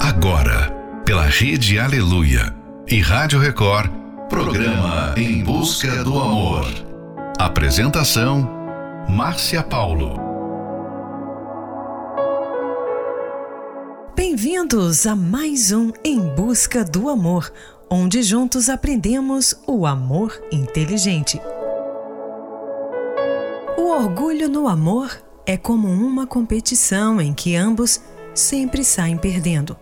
Agora, pela Rede Aleluia e Rádio Record, programa Em Busca do Amor. Apresentação: Márcia Paulo. Bem-vindos a mais um Em Busca do Amor, onde juntos aprendemos o amor inteligente. O orgulho no amor é como uma competição em que ambos sempre saem perdendo.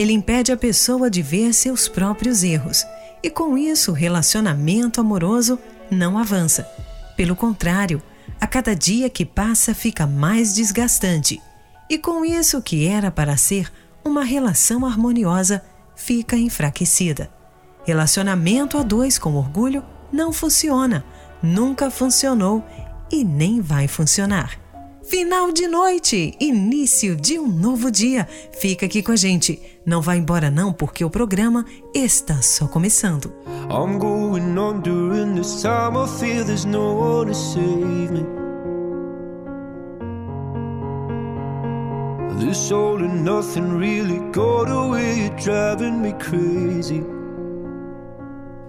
Ele impede a pessoa de ver seus próprios erros e, com isso, o relacionamento amoroso não avança. Pelo contrário, a cada dia que passa fica mais desgastante. E com isso, o que era para ser uma relação harmoniosa fica enfraquecida. Relacionamento a dois com orgulho não funciona, nunca funcionou e nem vai funcionar. Final de noite, início de um novo dia. Fica aqui com a gente. Não vá embora não, porque o programa está só começando. I'm going on during this time I feel there's no one to save me. This all and nothing really got away, you're driving me crazy.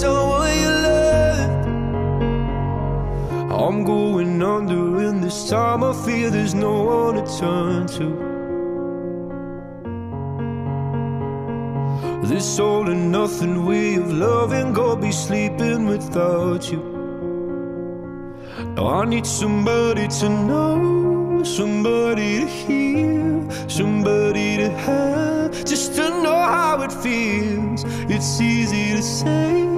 someone you loved. I'm going under, and this time I feel there's no one to turn to. This all and nothing way of loving, go be sleeping without you. Now I need somebody to know, somebody to hear, somebody to have just to know how it feels. It's easy to say,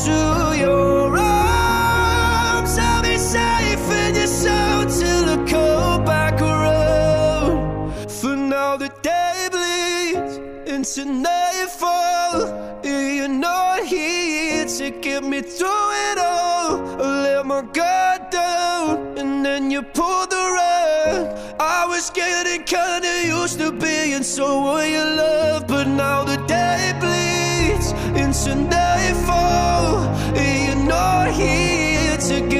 into your arms, I'll be safe in your sound till the cold background. For now, the day bleeds into nightfall. You're not here to get me through it all. I let my guard down, and then you pulled the rug. I was getting kinda used to being someone you love, but now the day bleeds into nightfall.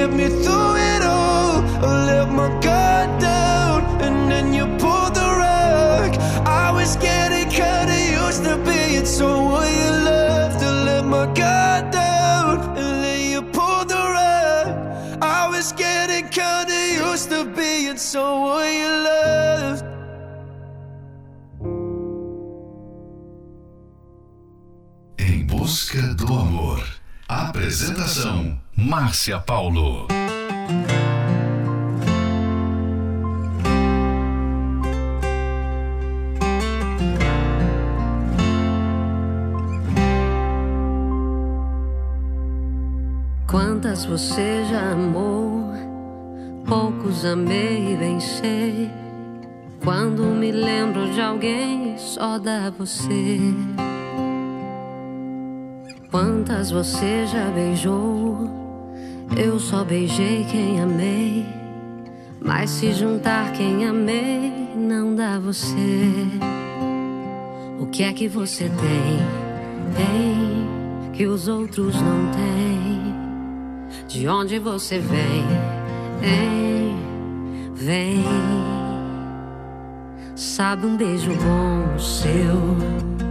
Get me through it all. I let my guard down, and then you pulled the rug. I was getting kinda used to being someone you love to let my guard down and then you pulled the rug. I was getting kinda used to being someone you loved. Em busca do amor. Apresentação: Márcia Paulo. Quantas você já amou? Poucos amei e venci. Quando me lembro de alguém, só dá você. Quantas você já beijou? Eu só beijei quem amei. Mas se juntar quem amei, não dá você. O que é que você tem? Tem que os outros não têm. De onde você vem? Hein? Vem. Sabe um beijo bom seu,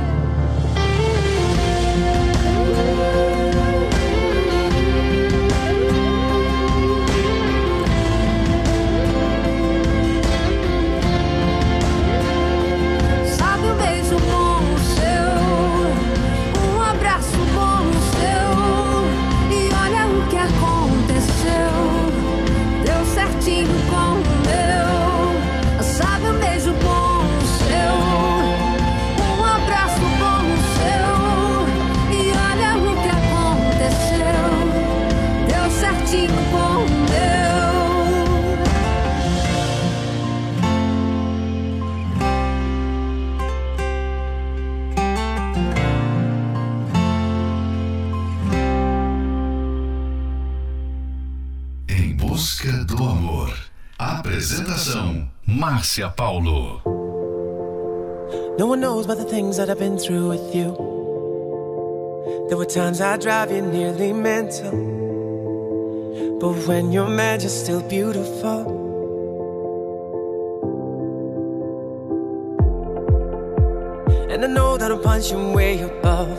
Apresentação Márcia Paulo. No one knows about the things that I've been through with you. There were times I drive you nearly mental. But when you're mad, you're still beautiful. And I know that I'm punching way above.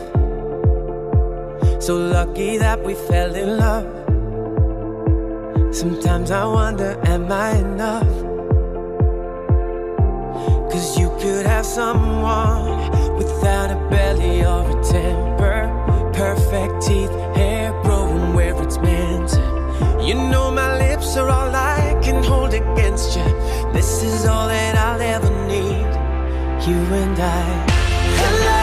So lucky that we fell in love. Sometimes I wonder, am I enough? Cause you could have someone without a belly or a temper. Perfect teeth, hair growing where it's meant. You know my lips are all I can hold against you. This is all that I'll ever need. You and I. good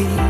be,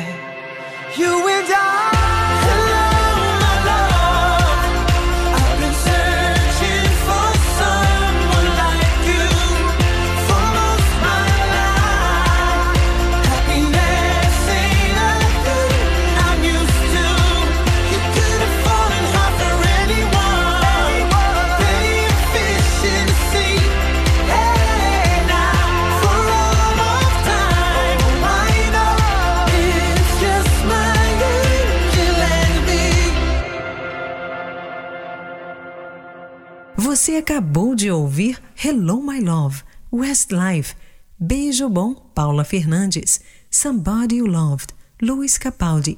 Você acabou de ouvir Hello My Love, Westlife, Beijo Bom, Paula Fernandes, Somebody You Loved, Luiz Capaldi.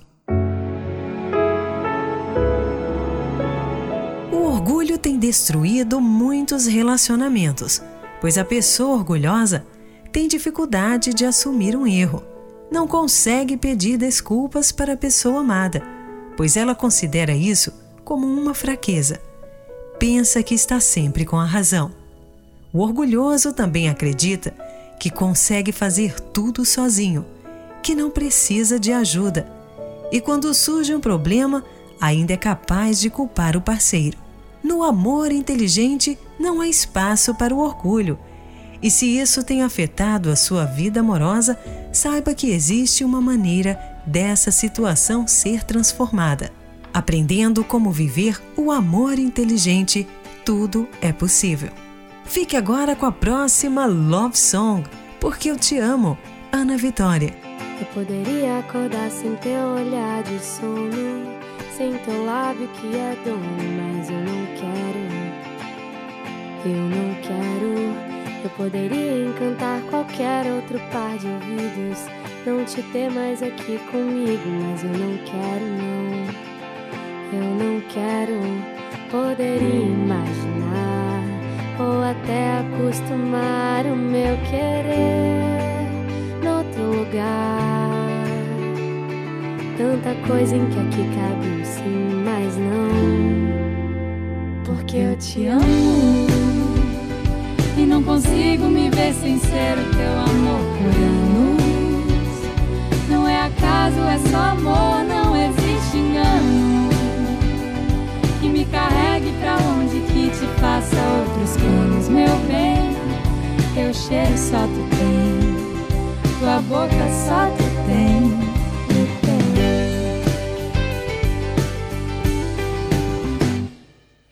O orgulho tem destruído muitos relacionamentos, pois a pessoa orgulhosa tem dificuldade de assumir um erro. Não consegue pedir desculpas para a pessoa amada, pois ela considera isso como uma fraqueza pensa que está sempre com a razão. O orgulhoso também acredita que consegue fazer tudo sozinho, que não precisa de ajuda. E quando surge um problema, ainda é capaz de culpar o parceiro. No amor inteligente não há espaço para o orgulho. E se isso tem afetado a sua vida amorosa, saiba que existe uma maneira dessa situação ser transformada. Aprendendo como viver o amor inteligente, tudo é possível. Fique agora com a próxima Love Song, Porque Eu Te Amo, Ana Vitória. Eu poderia acordar sem teu olhar de sono, sem teu lábio que é dono, mas eu não quero. Eu não quero. Eu poderia encantar qualquer outro par de ouvidos, não te ter mais aqui comigo, mas eu não quero, não. Eu não quero poder imaginar ou até acostumar o meu querer noutro lugar. Tanta coisa em que aqui cabe um sim, mas não. Porque eu te amo e não consigo me ver sem ser teu amor por anos. Não é acaso, é só amor, não faça outros planos, meu bem. Teu cheiro só tu tem, tua boca só tu tem.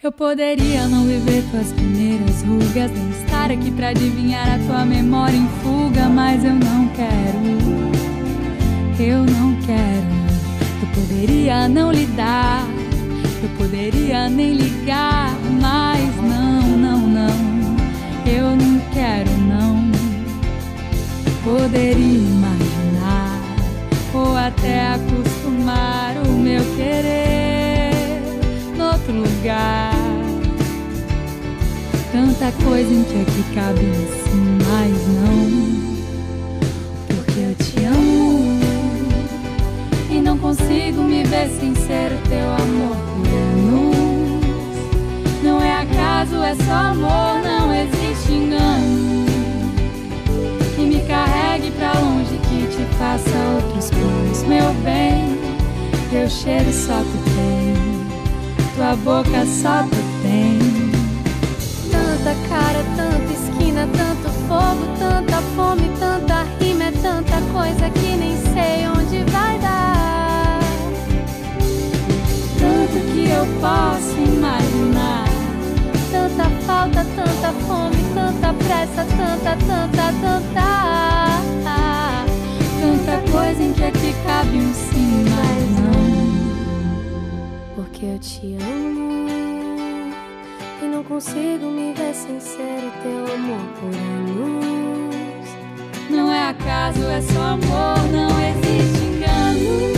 Eu poderia não viver tuas primeiras rugas, nem estar aqui pra adivinhar a tua memória em fuga, mas eu não quero. Eu não quero. Eu poderia não lidar eu poderia nem ligar, mas não, não, não. Eu não quero, não. Poderia imaginar ou até acostumar o meu querer noutro lugar. Tanta coisa em que aqui cabe sim, mas não. Porque eu te amo e não consigo me ver sem ser teu amor é só amor, não existe engano. Que me carregue pra longe, que te faça outros planos, meu bem. Teu cheiro só tu tem, tua boca só tu tem. Tanta cara, tanta esquina, tanto fogo, tanta fome, tanta rima, é tanta coisa que nem sei onde vai dar. Tanto que eu posso imaginar falta, tanta fome, tanta pressa, tanta, tanta, tanta. Tanta coisa em que aqui cabe um sim, mas não. Porque eu te amo e não consigo me ver sem ser o teu amor por anos. Não é acaso, é só amor, não existe engano.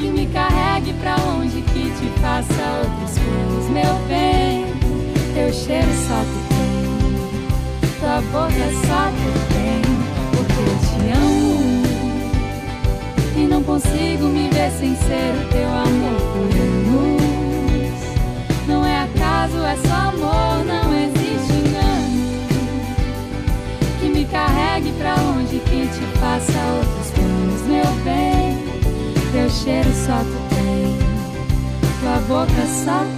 Que me carregue pra longe, que te faça outros planos, meu bem teu cheiro só tu tem, tua boca só tu tem, porque eu te amo e não sincero teu amor por luz. Não é acaso, é só amor, não existe engano. Que me carregue pra longe, que te faça outros planos, meu bem. Teu cheiro só tu tem, tua boca só tu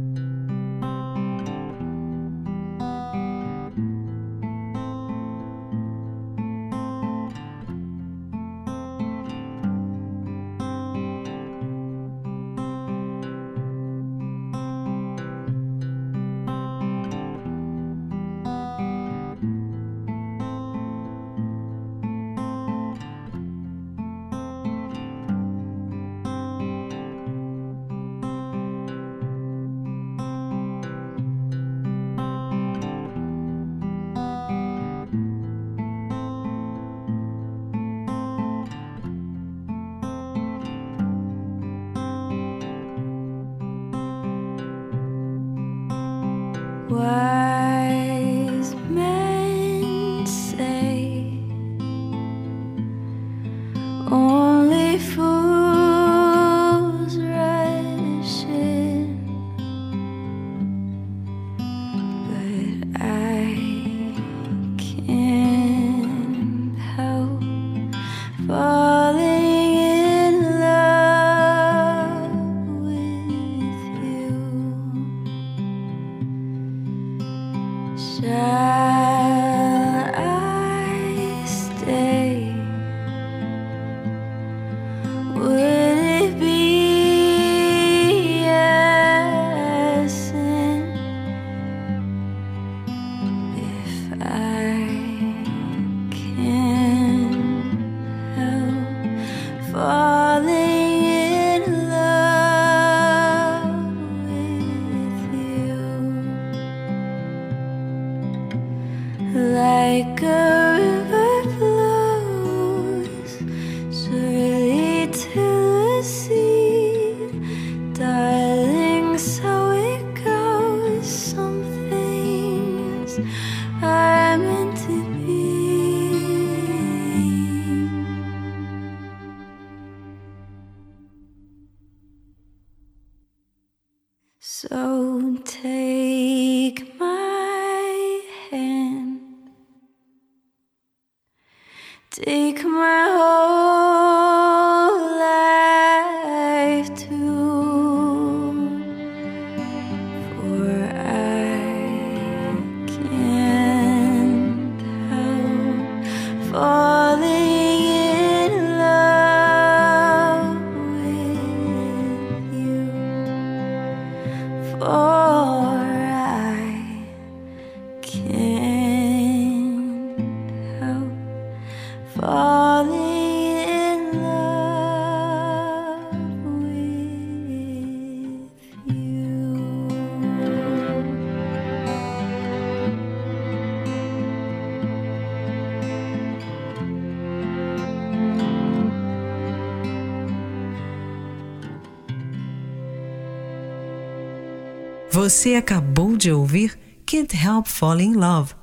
Você acabou de ouvir Can't Help Falling in Love,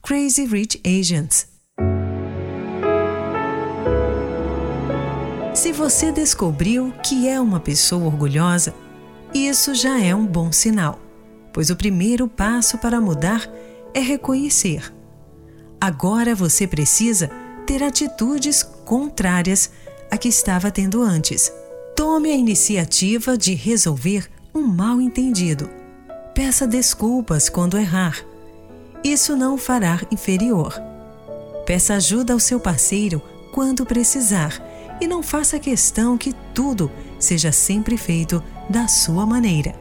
Crazy Rich Asians. Se você descobriu que é uma pessoa orgulhosa, isso já é um bom sinal, pois o primeiro passo para mudar é reconhecer. Agora você precisa ter atitudes contrárias à que estava tendo antes. Tome a iniciativa de resolver um mal entendido Peça desculpas quando errar. Isso não o fará inferior. Peça ajuda ao seu parceiro quando precisar e não faça questão que tudo seja sempre feito da sua maneira.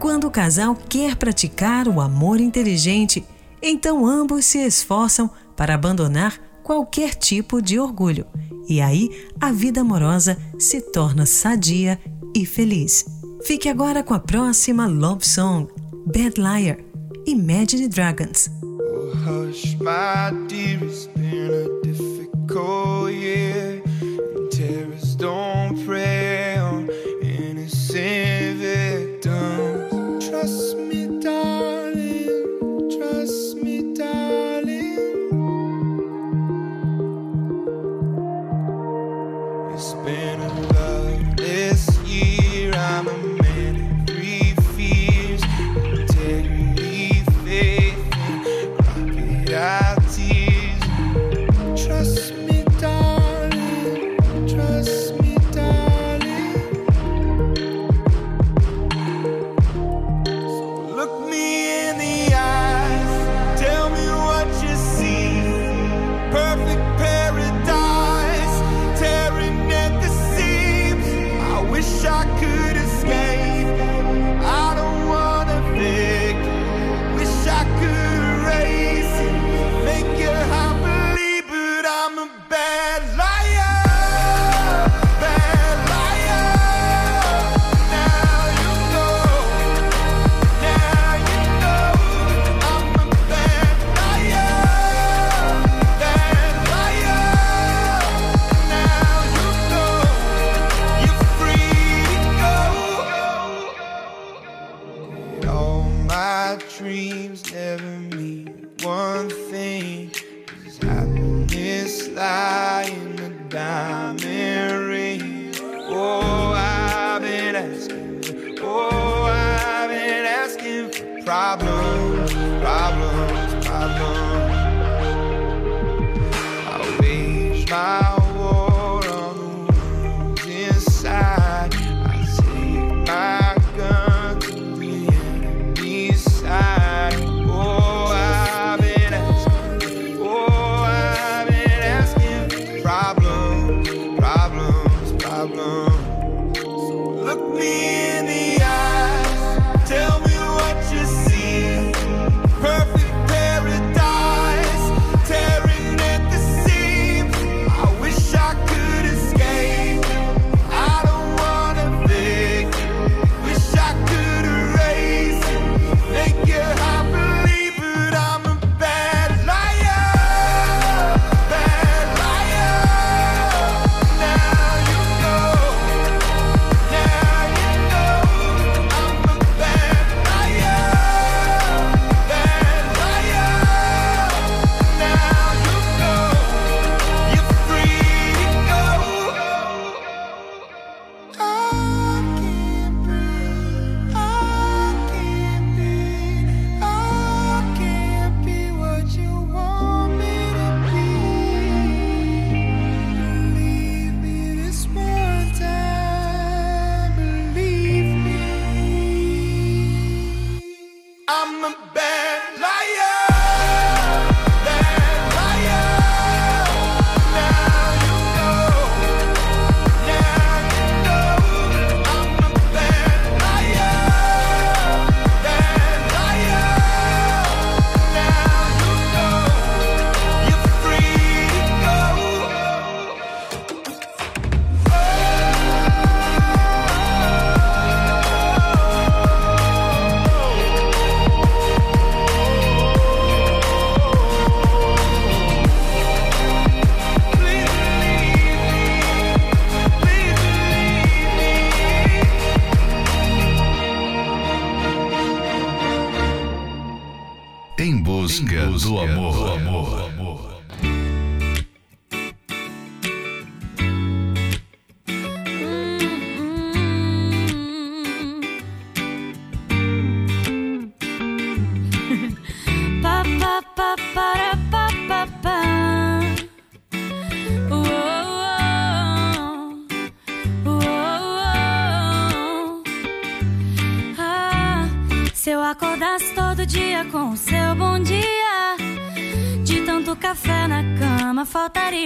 Quando o casal quer praticar o amor inteligente, então ambos se esforçam para abandonar qualquer tipo de orgulho. E aí a vida amorosa se torna sadia e feliz. Fique agora com a próxima Love Song Bad Liar, Imagine Dragons. Oh, hush, my dear, it's been a difficult year.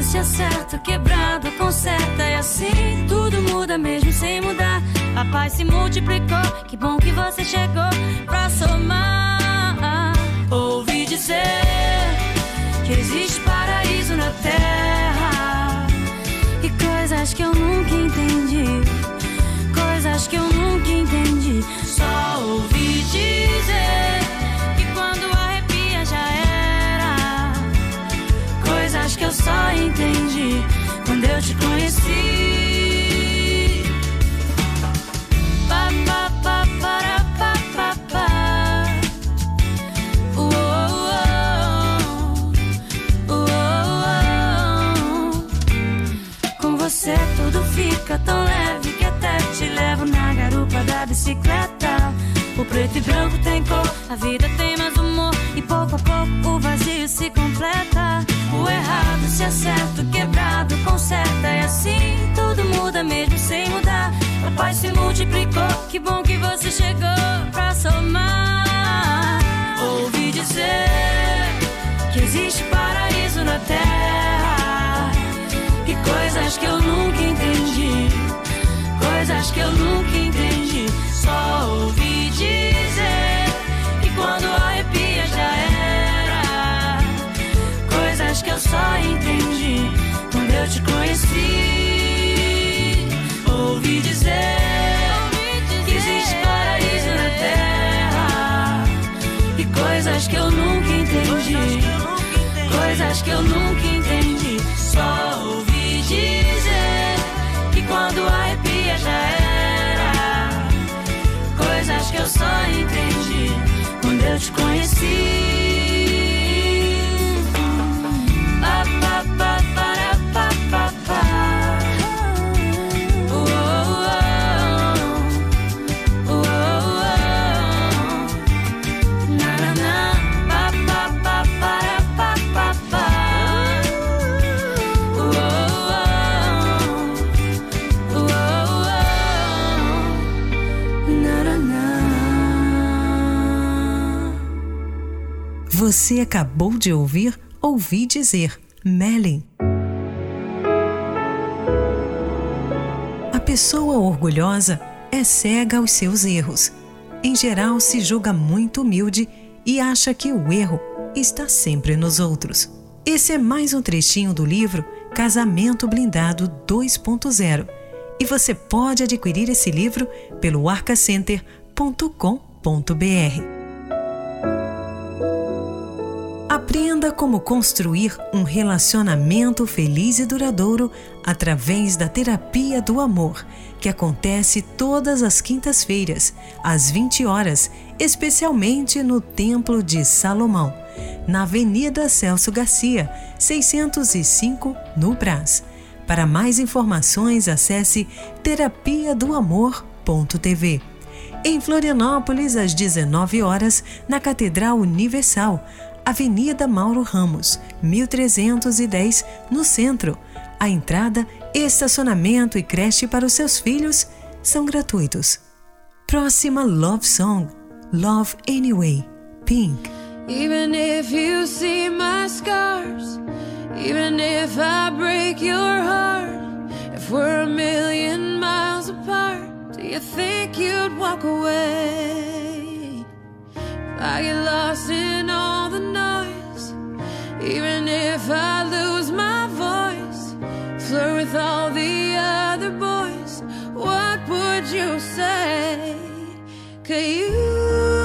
Errado se acerta, quebrado conserta e assim tudo muda mesmo sem mudar. A paz se multiplicou, que bom que você chegou pra somar. Ouvi dizer que existe paraíso na terra e coisas que eu nunca entendi, só entendi quando eu te conheci. Pa, pa, pa, para, pa, pa, pa. Com você tudo fica tão leve que até te levo na garupa da bicicleta. O preto e branco tem cor, a vida tem mais humor e pouco a pouco o vazio se completa. O errado se acerta, o quebrado conserta e assim tudo muda mesmo sem mudar. A paz se multiplicou, que bom que você chegou pra somar. Ouvi dizer que existe paraíso na terra e coisas que eu nunca entendi, coisas que eu nunca entendi. Coisas que eu nunca entendi. Só ouvi dizer que quando arrepia já era. Coisas que eu só entendi quando eu te conheci. Você acabou de ouvir Ouvi Dizer, Melin. A pessoa orgulhosa é cega aos seus erros. Em geral, se julga muito humilde e acha que o erro está sempre nos outros. Esse é mais um trechinho do livro Casamento Blindado 2.0 e você pode adquirir esse livro pelo arcacenter.com.br. Aprenda como construir um relacionamento feliz e duradouro através da terapia do amor, que acontece todas as quintas-feiras, às 20 horas, especialmente no Templo de Salomão, na Avenida Celso Garcia, 605, no Brás. Para mais informações, acesse terapia do amor.tv. Em Florianópolis, às 19 horas, na Catedral Universal, Avenida Mauro Ramos, 1310, no centro. A entrada, estacionamento e creche para os seus filhos são gratuitos. Próxima Love Song: Love Anyway, Pink. Even if you see my scars, even if I break your heart, if we're a million miles apart, do you think you'd walk away? I get lost in all the noise. Even if I lose my voice, flirt with all the other boys, what would you say? Could you?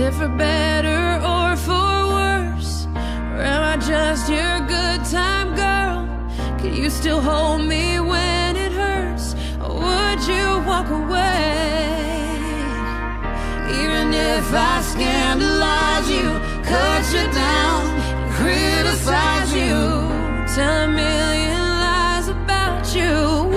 It for better or for worse? Or am I just your good time girl? Can you still hold me when it hurts? Or would you walk away? Even if I scandalize you, cut you down, criticize you, tell a million lies about you,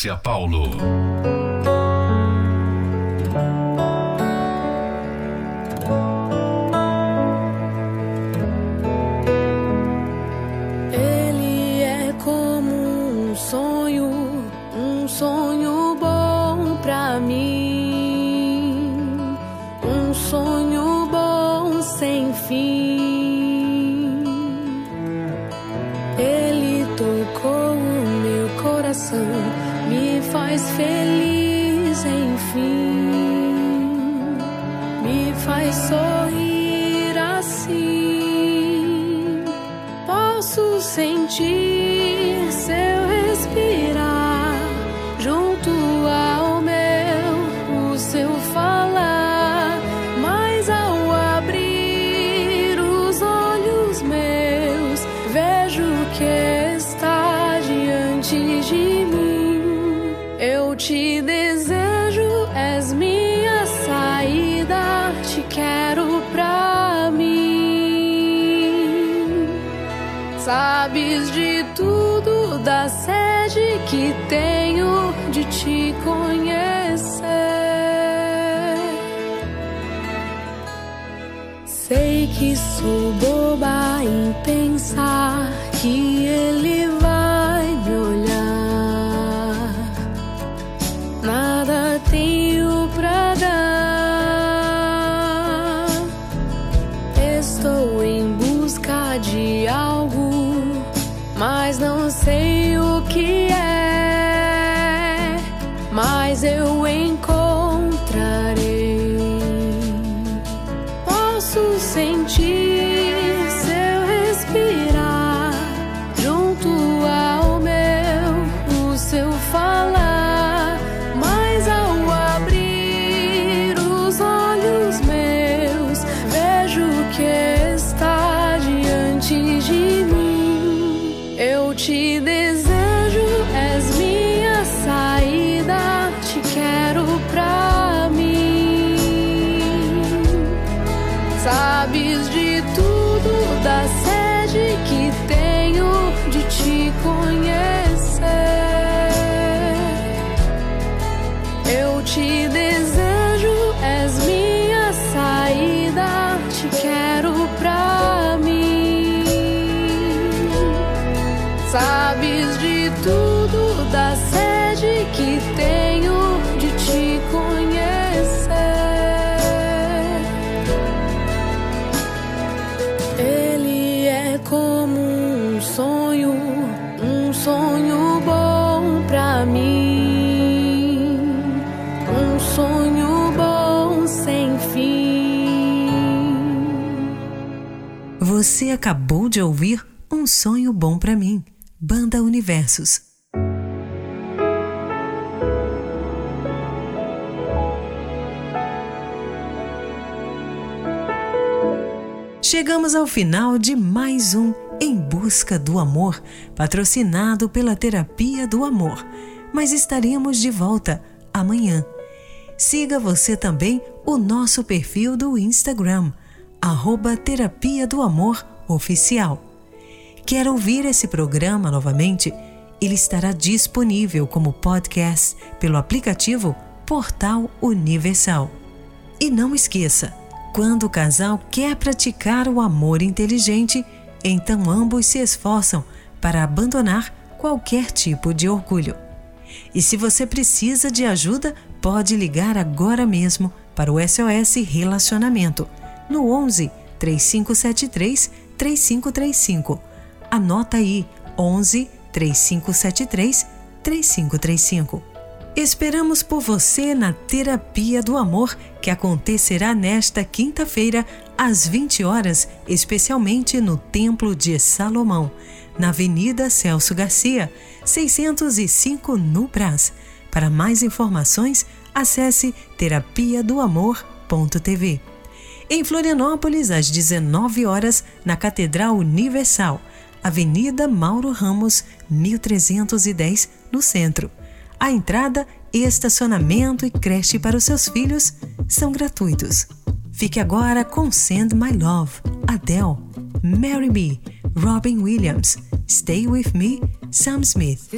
Márcia Paulo. Que está diante de mim. Eu te desejo, és minha saída, te quero pra mim. Sabes de tudo, da sede que tenho de te conhecer. Sei que sou boba em pensar que ele Acabou de ouvir Um Sonho Bom Pra Mim, Banda Universos. Chegamos ao final de mais um Em Busca do Amor, patrocinado pela Terapia do Amor. Mas estaremos de volta amanhã. Siga você também o nosso perfil do Instagram, arroba Terapia do Amor Oficial. Quer ouvir esse programa novamente? Ele estará disponível como podcast pelo aplicativo Portal Universal. E não esqueça, quando o casal quer praticar o amor inteligente, então ambos se esforçam para abandonar qualquer tipo de orgulho. E se você precisa de ajuda, pode ligar agora mesmo para o SOS Relacionamento no 11 3573 3535. Anota aí 11 3573 3535. Esperamos por você na Terapia do Amor, que acontecerá nesta quinta-feira, às 20 horas, especialmente no Templo de Salomão, na Avenida Celso Garcia, 605 no Brás. Para mais informações, acesse terapia do amor.tv. Em Florianópolis, às 19 horas, na Catedral Universal, Avenida Mauro Ramos, 1310, no centro. A entrada, estacionamento e creche para os seus filhos são gratuitos. Fique agora com Send My Love, Adele, Marry Me, Robin Williams, Stay With Me, Sam Smith.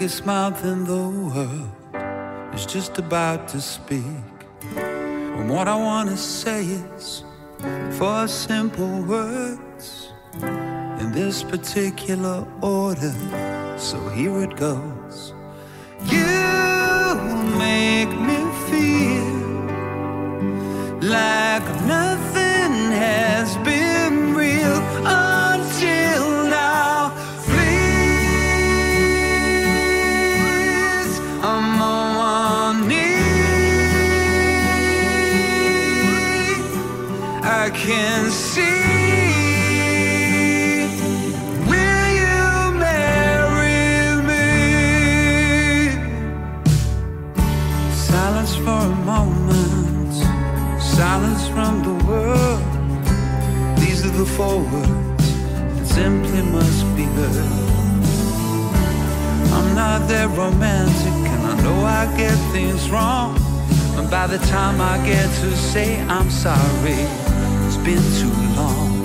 biggest mouth in the world is just about to speak. And what I want to say is four simple words in this particular order. So here it goes. You make me feel like nothing. forwards simply must be heard. I'm not that romantic, and I know I get things wrong. And by the time I get to say I'm sorry, it's been too long.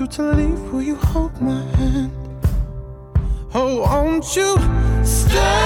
You to leave, will you hold my hand? Oh, won't you stay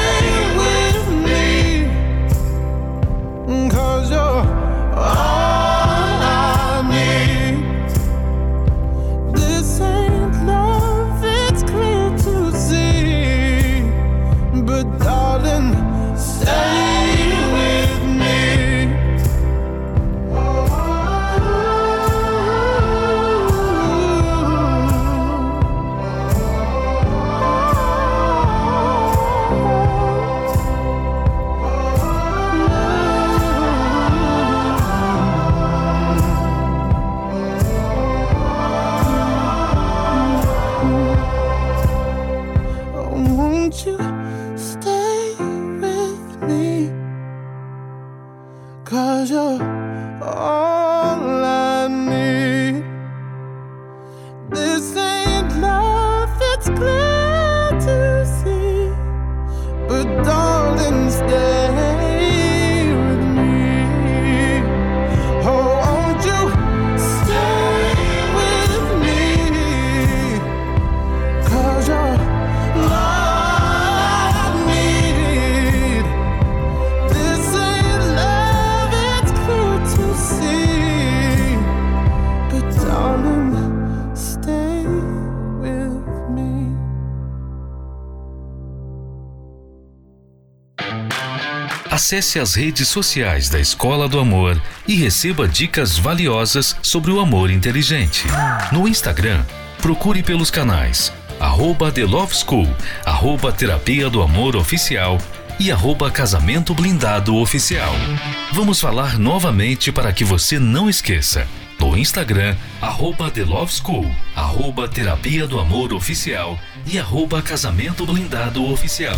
Acesse as redes sociais da Escola do Amor e receba dicas valiosas sobre o amor inteligente. No Instagram, procure pelos canais arroba The Love School, arroba Terapia do Amor Oficial e arroba Casamento Blindado Oficial. Vamos falar novamente para que você não esqueça. No Instagram, arroba The Love School, arroba Terapia do Amor Oficial e arroba Casamento Blindado Oficial.